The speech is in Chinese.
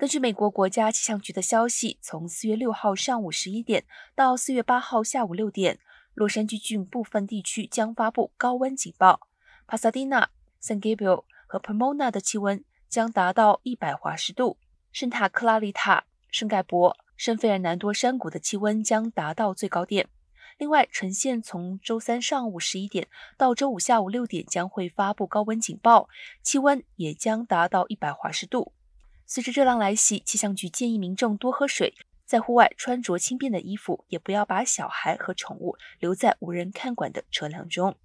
根据美国国家气象局的消息，从四月六号上午十一点到四月八号下午六点，洛杉矶郡部分地区将发布高温警报。帕萨迪纳、San Gabriel 和 Pomona 的气温将达到一百华氏度。圣塔克拉丽塔、圣盖博、圣费尔南多山谷的气温将达到最高点。另外，呈现从周三上午十一点到周五下午六点将会发布高温警报，气温也将达到一百华氏度。随着热浪来袭，气象局建议民众多喝水，在户外穿着轻便的衣服，也不要把小孩和宠物留在无人看管的车辆中。